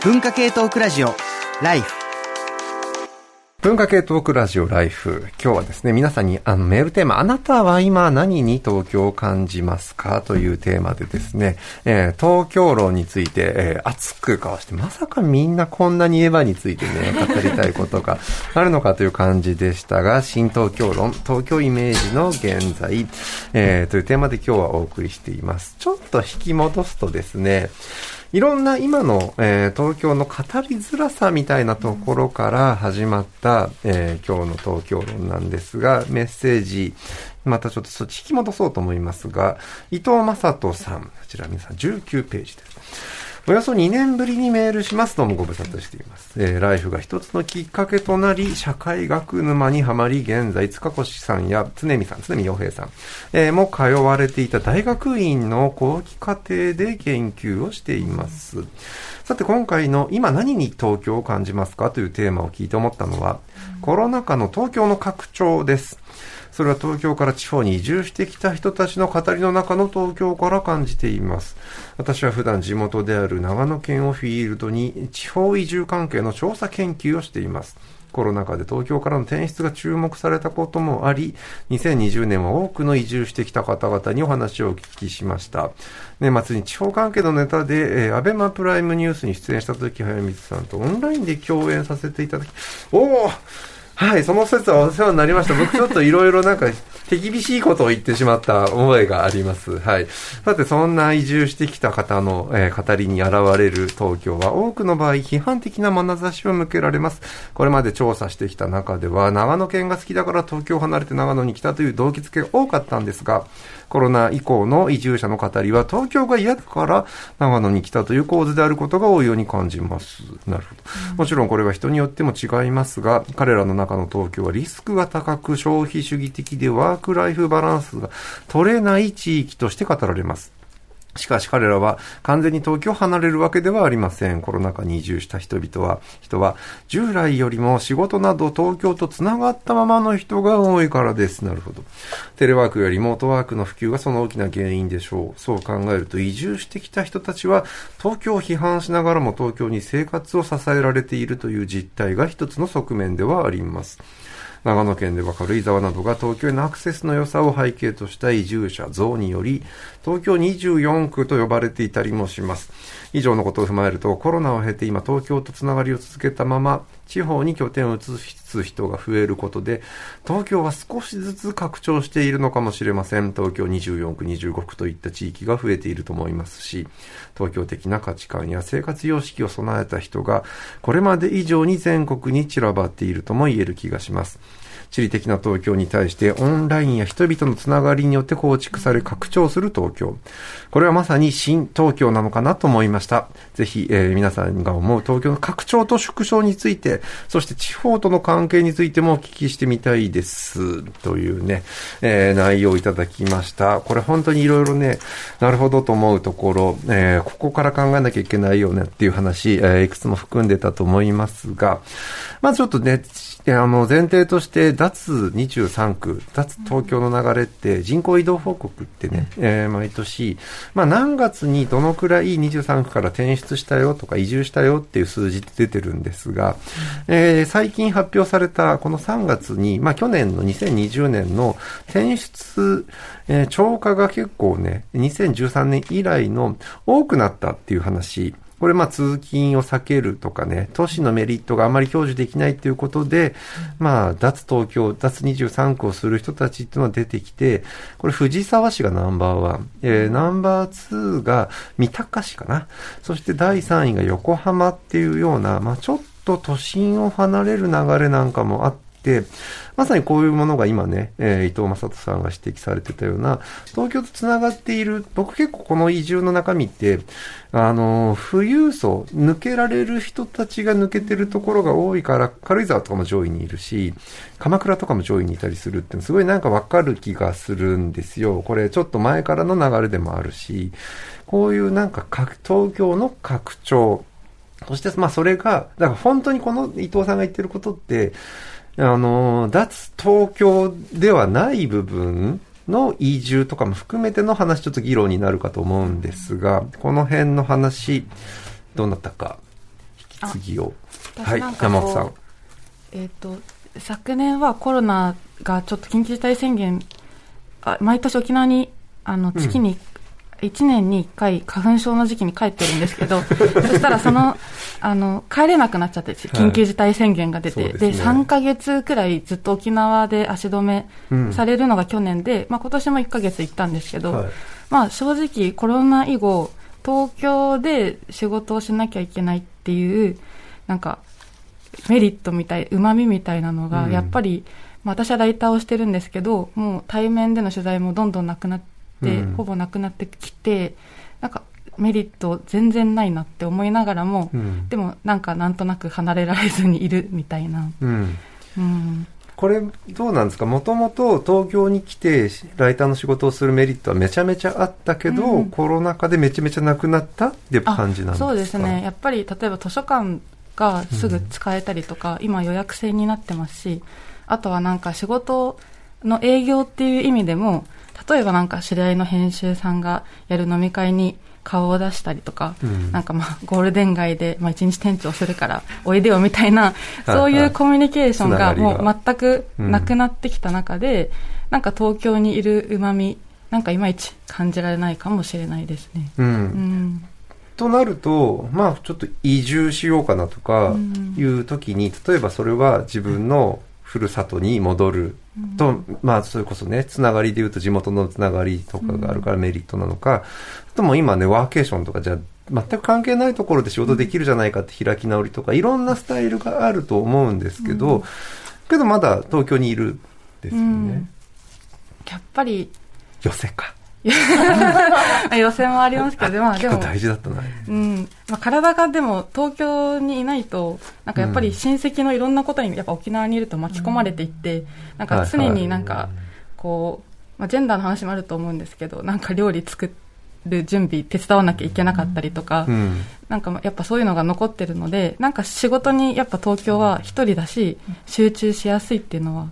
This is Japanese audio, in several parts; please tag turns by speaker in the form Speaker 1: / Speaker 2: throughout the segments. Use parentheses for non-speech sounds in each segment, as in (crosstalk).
Speaker 1: 文化系トークラジオライフ
Speaker 2: 文化系トークラジオライフ。今日はですね、皆さんにあのメールテーマ、あなたは今何に東京を感じますか？というテーマでですね、えー、東京論について、えー、熱く交わして、まさかみんなこんなにエヴァについてね、語りたいことがあるのかという感じでしたが、新東京論、東京イメージの現在、えー、というテーマで今日はお送りしています。ちょっと引き戻すとですね、いろんな今の、えー、東京の語りづらさみたいなところから始まった、えー、今日の東京論なんですが、メッセージ、またちょっとそっち引き戻そうと思いますが、伊藤正人さん、こちら皆さん19ページです。およそ2年ぶりにメールします。どうもご無沙汰しています。えー、ライフが一つのきっかけとなり、社会学沼にはまり、現在、塚越さんや常見さん、常見洋平さん、えー、も通われていた大学院の後期課程で研究をしています。さて、今回の今何に東京を感じますかというテーマを聞いて思ったのは、コロナ禍の東京の拡張です。それは東京から地方に移住してきた人たちの語りの中の東京から感じています。私は普段地元である長野県をフィールドに地方移住関係の調査研究をしています。コロナ禍で東京からの転出が注目されたこともあり、2020年は多くの移住してきた方々にお話をお聞きしました。年末に地方関係のネタで、えー、アベマプライムニュースに出演した時、早水さんとオンラインで共演させていただき、おおはい、その説はお世話になりました。僕ちょっといろいろなんか手厳しいことを言ってしまった覚えがあります。はい。さて、そんな移住してきた方の、えー、語りに現れる東京は多くの場合批判的な眼差しを向けられます。これまで調査してきた中では長野県が好きだから東京を離れて長野に来たという動機付けが多かったんですが、コロナ以降の移住者の語りは東京が嫌だから長野に来たという構図であることが多いように感じます。なるほど。もちろんこれは人によっても違いますが、彼らの中の東京はリスクが高く消費主義的でワークライフバランスが取れない地域として語られます。しかし彼らは完全に東京を離れるわけではありません。コロナ禍に移住した人々は、人は従来よりも仕事など東京と繋がったままの人が多いからです。なるほど。テレワークやリモートワークの普及がその大きな原因でしょう。そう考えると移住してきた人たちは東京を批判しながらも東京に生活を支えられているという実態が一つの側面ではあります。長野県では軽井沢などが東京へのアクセスの良さを背景とした移住者増により、東京24区と呼ばれていたりもします。以上のことを踏まえると、コロナを経て今東京とつながりを続けたまま、地方に拠点を移しつつ人が増えることで、東京は少しずつ拡張しているのかもしれません。東京24区、25区といった地域が増えていると思いますし、東京的な価値観や生活様式を備えた人が、これまで以上に全国に散らばっているとも言える気がします。地理的な東京に対してオンラインや人々のつながりによって構築され拡張する東京。これはまさに新東京なのかなと思いました。ぜひ、えー、皆さんが思う東京の拡張と縮小について、そして地方との関係についてもお聞きしてみたいです。というね、えー、内容をいただきました。これ本当にいろいろね、なるほどと思うところ、えー、ここから考えなきゃいけないよねっていう話、え、いくつも含んでたと思いますが、まずちょっとね、あの前提として脱23区、脱東京の流れって人口移動報告ってね、えー、毎年、まあ、何月にどのくらい23区から転出したよとか移住したよっていう数字って出てるんですが、えー、最近発表されたこの3月に、まあ、去年の2020年の転出、えー、超過が結構ね、2013年以来の多くなったっていう話これまあ通勤を避けるとかね、都市のメリットがあまり享受できないということで、まあ脱東京、脱23区をする人たちっていうのが出てきて、これ藤沢市がナンバーワン、えー、ナンバーツーが三鷹市かな。そして第3位が横浜っていうような、まあちょっと都心を離れる流れなんかもあって、まさにこういうものが今ね、えー、伊藤正人さんが指摘されてたような、東京と繋がっている、僕結構この移住の中身って、あの、富裕層、抜けられる人たちが抜けてるところが多いから、軽井沢とかも上位にいるし、鎌倉とかも上位にいたりするってすごいなんかわかる気がするんですよ。これちょっと前からの流れでもあるし、こういうなんか東京の拡張、そしてまあそれが、だから本当にこの伊藤さんが言ってることって、あの、脱東京ではない部分の移住とかも含めての話、ちょっと議論になるかと思うんですが、この辺の話、どうなったか。次を。
Speaker 3: 私
Speaker 2: はい、
Speaker 3: なんかこう
Speaker 2: 山本さん。
Speaker 3: えっ、と、昨年はコロナがちょっと緊急事態宣言、あ毎年沖縄に、あの、月に、1年に1回花粉症の時期に帰ってるんですけど、(laughs) そしたらその、あの、帰れなくなっちゃって、緊急事態宣言が出て、で
Speaker 2: そうですね。
Speaker 3: 3ヶ月くらいずっと沖縄で足止め
Speaker 2: うん。
Speaker 3: されるのが去年で、まあ今年も1ヶ月行ったんですけど、
Speaker 2: はい。
Speaker 3: まあ正直コロナ以後、東京で仕事をしなきゃいけないっていう、なんか、メリットみたい、旨味みたいなのが、
Speaker 2: うん。
Speaker 3: やっぱり、まあ私はライターをしてるんですけど、もう対面での取材もどんどんなくなって、
Speaker 2: うん
Speaker 3: ほぼなくなってきて、なんかメリット全然ないなって思いながらも、
Speaker 2: うん
Speaker 3: でもなんかなんとなく離れられずにいるみたいな。
Speaker 2: うん。
Speaker 3: うん。
Speaker 2: これ、どうなんですか？もともと東京に来て、ライターの仕事をするメリットはめちゃめちゃあったけど、
Speaker 3: うん
Speaker 2: コロナ禍でめちゃめちゃなくなったっていう感じなんですか？
Speaker 3: そうですね。やっぱり例えば図書館がすぐ使えたりとか、今予約制になってますし、あとはなんか仕事の営業っていう意味でも、例えばなんか知り合いの編集さんがやる飲み会に顔を出したりとか、
Speaker 2: うん
Speaker 3: なんかまあゴールデン街でまあ一日店長するからおいでよみたいな、
Speaker 2: はい
Speaker 3: そういうコミュニケーションがもう全くなくなってきた中で、なんか東京にいる旨味、なんかいまいち感じられないかもしれないですね。
Speaker 2: うん。
Speaker 3: うん。
Speaker 2: となると、まあ、ちょっと移住しようかなとか
Speaker 3: うん
Speaker 2: いう時に、例えばそれは自分のふるさとに戻ると、まあ、それこそね、つながりで言うと地元のつながりとかがあるからメリットなのか、あとも今ね、ワーケーションとかじゃあ全く関係ないところで仕事できるじゃないかって開き直りとか、いろんなスタイルがあると思うんですけど、けどまだ東京にいるんですよね。
Speaker 3: うんやっぱり、
Speaker 2: 寄せか。(laughs)
Speaker 3: 予選もありますけど、まあでも、
Speaker 2: 大事だったな。
Speaker 3: うん。まあ体がでも東京にいないと、なんかやっぱり親戚のいろんなことにやっぱ沖縄にいると巻き込まれていって、なんか常になんか、こう、まあジェンダーの話もあると思うんですけど、なんか料理作る準備手伝わなきゃいけなかったりとか、
Speaker 2: うん。
Speaker 3: なんかやっぱそういうのが残ってるので、なんか仕事にやっぱ東京は一人だし、集中しやすいっていうのは、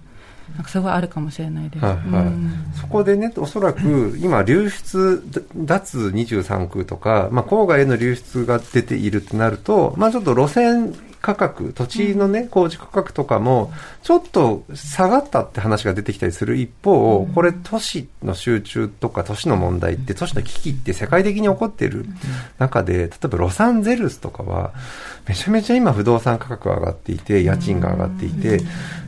Speaker 3: なんかすごいあるかもしれないです。
Speaker 2: はいはい
Speaker 3: うん
Speaker 2: そこでね、おそらく今、流出、脱23区とか、まあ、郊外への流出が出ているってなると、まあ、ちょっと路線価格、土地のね、工事価格とかも、ちょっと下がったって話が出てきたりする一方、これ都市の集中とか都市の問題って、都市の危機って世界的に起こっている中で、例えばロサンゼルスとかは、めちゃめちゃ今不動産価格が上がっていて、家賃が上がっていて、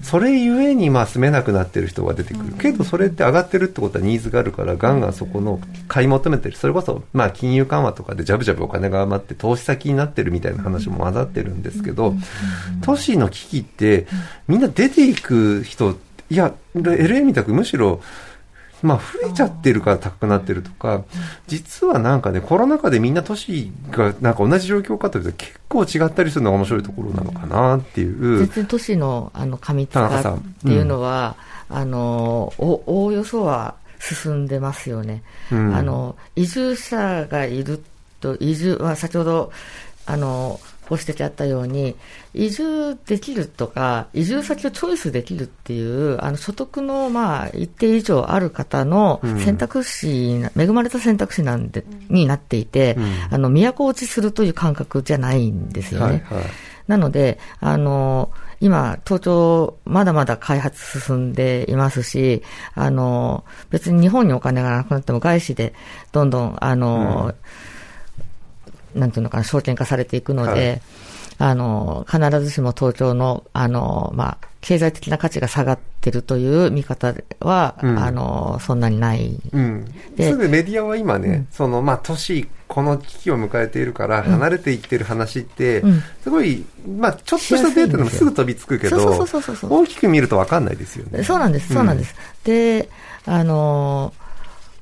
Speaker 2: それゆえにまあ住めなくなってる人が出てくる。けどそれって上がってるってことはニーズがあるから、ガンガンそこの買い求めてる。それこそ、まあ金融緩和とかでジャブジャブお金が余って投資先になってるみたいな話も混ざってるんですけど、都市の危機ってみんな出ていく人、いや、LA みたくむしろ、まあ、増えちゃってるから高くなってるとか、実はなんかね、コロナ禍でみんな都市がなんか同じ状況かというと結構違ったりするのが面白いところなのかなっていう。
Speaker 4: 全然都市のあの過密化っていうのは、あのおおおよそは進んでますよね、
Speaker 2: うん。
Speaker 4: あの移住者がいると移住、まあ、先ほどあのご指摘あったように移住できるとか移住先をチョイスできるっていうあの所得のまあ一定以上ある方の
Speaker 2: うん
Speaker 4: 選択肢な、恵まれた選択肢なんでになっていて、
Speaker 2: うん
Speaker 4: あの都落ちするという感覚じゃないんですよね。
Speaker 2: はいはい。
Speaker 4: なので、あの、今、東京、まだまだ開発進んでいますし、あの、別に日本にお金がなくなっても外資で、どんどん、あの、なんていうのかな、証券化されていくので、
Speaker 2: はい
Speaker 4: あの、必ずしも東京の、あの、まあ、経済的な価値が下がってるという見方は、
Speaker 2: うん
Speaker 4: あの、そんなにない。
Speaker 2: うん。
Speaker 4: です
Speaker 2: ぐメディアは今ね、
Speaker 4: うん
Speaker 2: その、まあ、都市、この危機を迎えているから、離れていってる話って、
Speaker 4: うん
Speaker 2: すごい、まあ、ちょっとしたデータでもすぐ飛びつくけど、
Speaker 4: そうそうそうそうそう
Speaker 2: 大きく見ると分かんないですよね。
Speaker 4: そうなんです、そうなんです。で、あのー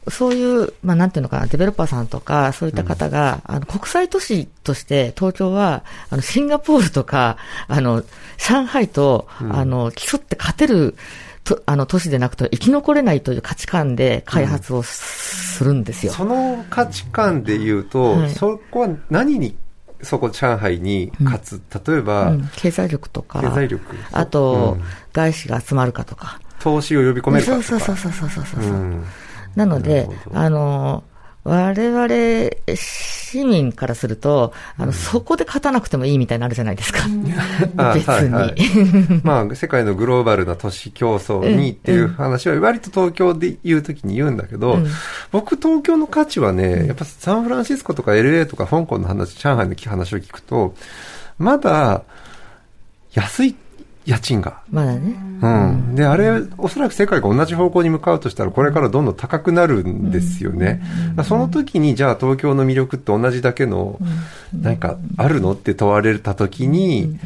Speaker 4: そういう、まあ、なんていうのかな、デベロッパーさんとか、そういった方が、あの、国際都市として、東京は、あの、シンガポールとか、あの、上海と、
Speaker 2: うん
Speaker 4: あの、競って勝てる、とあの、都市でなくて生き残れないという価値観で開発をするんですよ。
Speaker 2: その価値観で言うと、
Speaker 4: はい
Speaker 2: そこは何に、そこ上海に勝つ、例えば、
Speaker 4: うん経済力とか、
Speaker 2: 経済力。
Speaker 4: あと、
Speaker 2: うん
Speaker 4: 外資が集まるかとか。
Speaker 2: 投資を呼び込めるかとか。
Speaker 4: そうそうそうそうそうそうそう。
Speaker 2: うん
Speaker 4: なのであの、我々市民からすると、あの、そこで勝たなくてもいいみたいになるじゃないですか。
Speaker 2: あ (laughs)
Speaker 4: 別に。
Speaker 2: はいはい。(laughs) まあ、世界のグローバルな都市競争にっていう話は、割と東京で言うときに言うんだけど、
Speaker 4: うん。
Speaker 2: 僕、東京の価値はね、やっぱサンフランシスコとか LA とか香港の話、上海の話を聞くと、まだ安い家賃が。
Speaker 4: まだね。
Speaker 2: うん。で、あれ、おそらく世界が同じ方向に向かうとしたら、これからどんどん高くなるんですよね。その時に、じゃあ東京の魅力って同じだけの、なんか、あるのって問われた時に、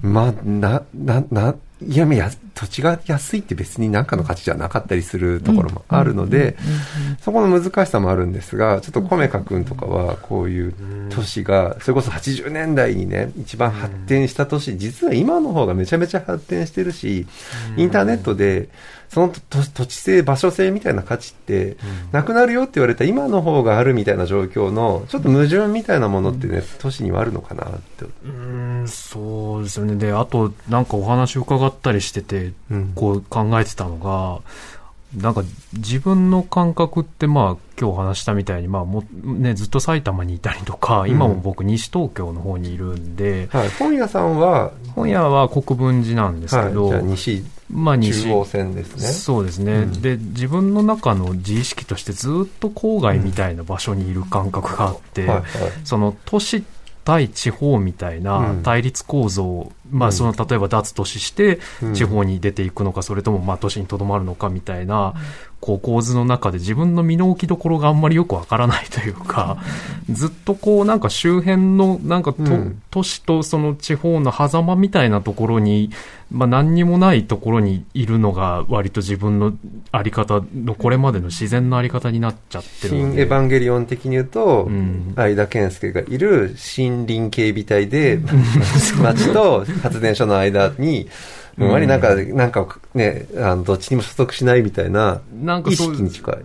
Speaker 2: まあ、な、な、な、いや、や、土地が安いって別に何かの価値じゃなかったりするところもあるので、そこの難しさもあるんですが、ちょっとコメカ君とかは、こういう都市が、それこそ80年代にね、一番発展した都市、実は今の方がめちゃめちゃ発展してるし、インターネットで、その土土地性、場所性みたいな価値って、なくなるよって言われた今の方があるみたいな状況の、ちょっと矛盾みたいなものってね、都市にはあるのかなって。
Speaker 5: うんそうですよね。で、あと、なんかお話伺ったりしてて、
Speaker 2: うん
Speaker 5: こう考えてたのが、なんか自分の感覚って、まあ、今日話したみたいに、まあもう、ね、ずっと埼玉にいたりとか、今も僕、西東京の方にいるんで、
Speaker 2: はい。本屋さんは、
Speaker 5: 本屋は国分寺なんです
Speaker 2: はい。
Speaker 5: けど、
Speaker 2: じゃあ西
Speaker 5: まあ西
Speaker 2: 中央線ですね。
Speaker 5: そうですね、
Speaker 2: うん
Speaker 5: で自分の中の自意識としてずっと郊外みたいな場所にいる感覚があって、
Speaker 2: はいはい。
Speaker 5: その都市対地方みたいな
Speaker 2: うん
Speaker 5: 対立構造、ま
Speaker 2: うん。
Speaker 5: あその例えば脱都市して
Speaker 2: うん。
Speaker 5: 地方に出ていくのか、それともまあ都市にとどまるのかみたいな、こう構図の中で自分の身の置きどころがあんまりよくわからないというか、ずっとこうなんか周辺のなんかと、
Speaker 2: うん。
Speaker 5: 都市とその地方の狭間みたいなところに、まあ何にもないところにいるのが割と自分のあり方のこれまでの自然のあり方になっちゃってる。
Speaker 2: 新エヴァンゲリオン的に言うと、
Speaker 5: うん。
Speaker 2: 相田健介がいる森林警備隊で、(laughs) 町と発電所の間に、あまりなんか、なんかね、あの、どっちにも所属しないみたいな、意
Speaker 5: なんかそう
Speaker 2: 識に近い。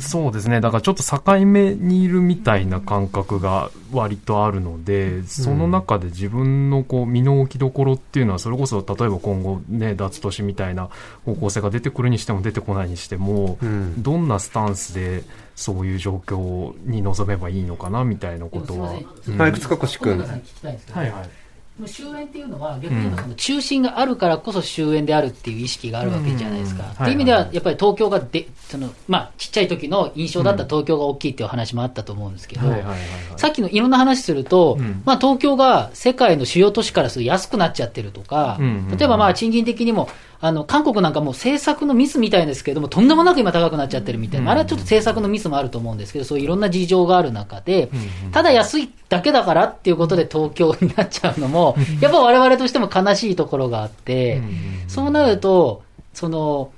Speaker 5: そうですね。だからちょっと境目にいるみたいな感覚が割とあるので、その中で自分のこう身の置きどころっていうのは、それこそ例えば今後ね、脱都市みたいな方向性が出てくるにしても出てこないにしても、
Speaker 2: うん
Speaker 5: どんなスタンスでそういう状況に臨めばいいのかなみたいなことは。
Speaker 2: い、くん
Speaker 6: 小中。さんに聞きたいんですけど、
Speaker 5: はいはい。
Speaker 6: 終焉っていうのは逆に言うとその中心があるからこそ終焉であるっていう意識があるわけじゃないですか。
Speaker 5: うん。
Speaker 6: っていう意味ではやっぱり東京がでその、まあ、ちっちゃい時の印象だった東京が大きいっていう話もあったと思うんですけど。さっきのいろんな話すると、
Speaker 5: うん。
Speaker 6: まあ、東京が世界の主要都市からすると安くなっちゃってるとか、例えばまあ賃金的にもあの韓国なんかもう政策のミスみたいですけれども、とんでもなく今高くなっちゃってるみたいな、あれはちょっと政策のミスもあると思うんですけど、そういういろんな事情がある中で、ただ安いだけだからっていうことで東京になっちゃうのも、やっぱ我々としても悲しいところがあって、そうなると、その、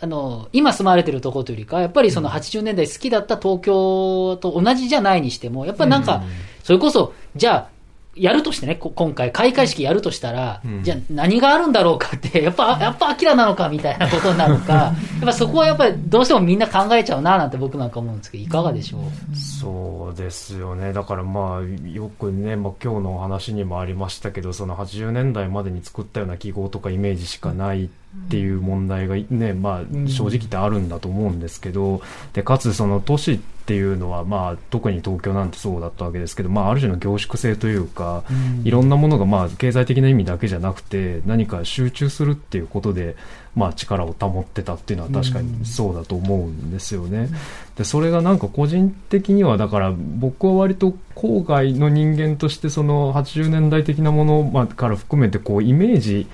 Speaker 6: あの、今住まわれてるところというよりか、やっぱりその80年代好きだった東京と同じじゃないにしても、やっぱりなんか、それこそ、じゃあ、やるとしてね、こ今回、開会式やるとしたら、
Speaker 5: うん。
Speaker 6: じゃあ何があるんだろうかって、(laughs) やっぱ、やっぱアキラなのかみたいなことになるか、(laughs) やっぱそこはやっぱりどうしてもみんな考えちゃうななんて僕なんか思うんですけど、いかがでしょう？
Speaker 5: そうですよね。だからまあ、よくね、まあ今日のお話にもありましたけど、その80年代までに作ったような記号とかイメージしかないっていう問題がね、まあ正直言ってあるんだと思うんですけど、で、かつその都市っていうのはまあ特に東京なんてそうだったわけですけど、まあある種の凝縮性というか、いろんなものがまあ経済的な意味だけじゃなくて、何か集中するっていうことで、まあ力を保ってたっていうのは確かにそうだと思うんですよね。で、それがなんか個人的には、だから僕は割と郊外の人間としてその80年代的なものまあから含めてこうイメージ、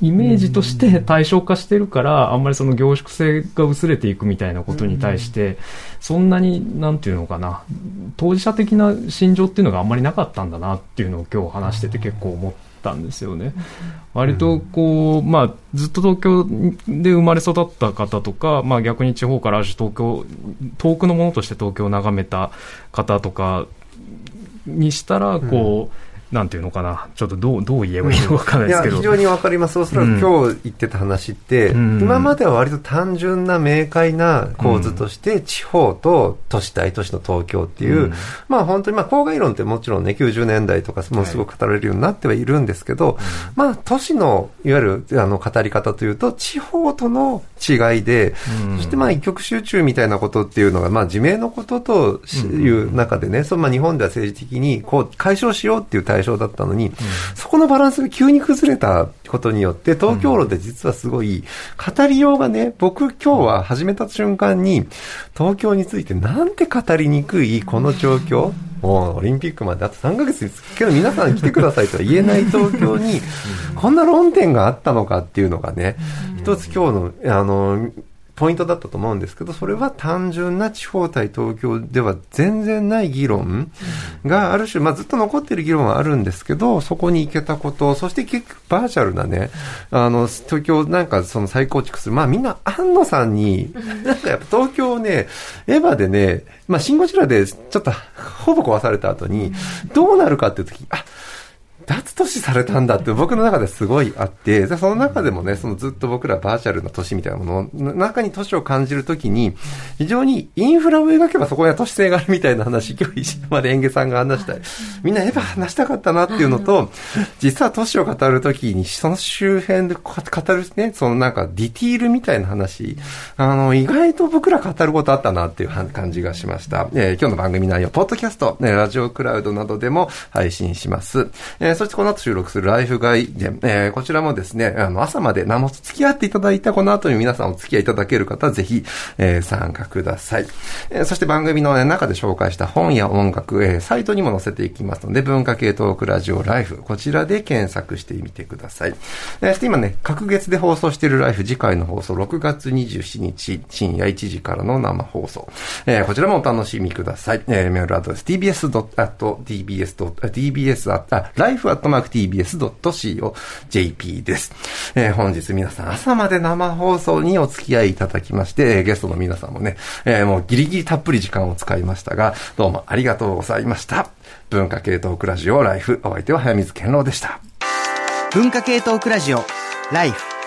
Speaker 5: イメージとして対象化してるから、あんまりその凝縮性が薄れていくみたいなことに対して、そんなに、なんていうのかな、当事者的な心情っていうのがあんまりなかったんだなっていうのを今日話してて結構思ったんですよね。割とこう、まあ、ずっと東京で生まれ育った方とか、まあ逆に地方からある種東京、遠くのものとして東京を眺めた方とかにしたら、こう、なんていうのかな、ちょっとどうどう言えばいいのかわからないですけど、
Speaker 2: 非常にわかります、おそらく今日言ってた話って、
Speaker 5: うん。
Speaker 2: 今までは割と単純な明快な構図として、地方と都市大都市の東京っていう、
Speaker 5: うん。
Speaker 2: まあ本当に、まあ郊外論ってもちろんね、90年代とかもうすごく語られるようになってはいるんですけど、まあ都市のいわゆるあの語り方というと、地方との違いで、
Speaker 5: うん。
Speaker 2: そしてまあ一極集中みたいなことっていうのが、まあ自明のことという中でね、そのまあ日本では政治的にこう解消しようっていう対象だったのに、そこのバランスが急に崩れたことによって、東京路で実はすごい語りようがね、僕今日は始めた瞬間に、東京についてなんて語りにくいこの状況、もうオリンピックまであと3ヶ月です。けど皆さん来てくださいとは言えない東京に、こんな論点があったのかっていうのがね、一つ今日の、あの、ポイントだったと思うんですけど、それは単純な地方対東京では全然ない議論がある種、まあ、ずっと残っている議論はあるんですけど、そこに行けたこと、そして結局バーチャルなね、あの、東京なんかその再構築する、まあみんな安野さんに、なんかやっぱ東京をね、エヴァでね、まあシンゴジラでちょっとほぼ壊された後に、どうなるかっていう時、あ、脱都市されたんだって僕の中ですごいあって、でその中でもね、そのずっと僕らバーチャルな都市みたいなものの中に都市を感じるときに、非常にインフラを描けばそこには都市性があるみたいな話、今日石まで園芸さんが話したい。みんなエヴァ話したかったなっていうのと、実は都市を語るときに、その周辺でこ語るね、そのなんかディティールみたいな話、あの、意外と僕ら語ることあったなっていう感じがしました。えー今日の番組内容、ポッドキャスト、ね、ラジオクラウドなどでも配信します。えーそしてこの後収録するライフガイ、えーこちらもですね、あの、朝まで生放送付き合っていただいたこの後に皆さんお付き合いいただける方ぜひ、えー参加ください。えーそして番組の、ね、中で紹介した本や音楽、えーサイトにも載せていきますので、文化系トークラジオライフ、こちらで検索してみてください。えーそして今ね、各月で放送しているライフ、次回の放送、6月27日、深夜1時からの生放送。えーこちらもお楽しみください。えーメールアドレス、tbs.tbs. アットマーク tbs.co.jp です。えー本日皆さん朝まで生放送にお付き合いいただきまして、ゲストの皆さんもね、えーもうギリギリたっぷり時間を使いましたが、どうもありがとうございました。文化系トークラジオライフ、お相手は早水健郎でした。
Speaker 1: 文化系トークラジオライフ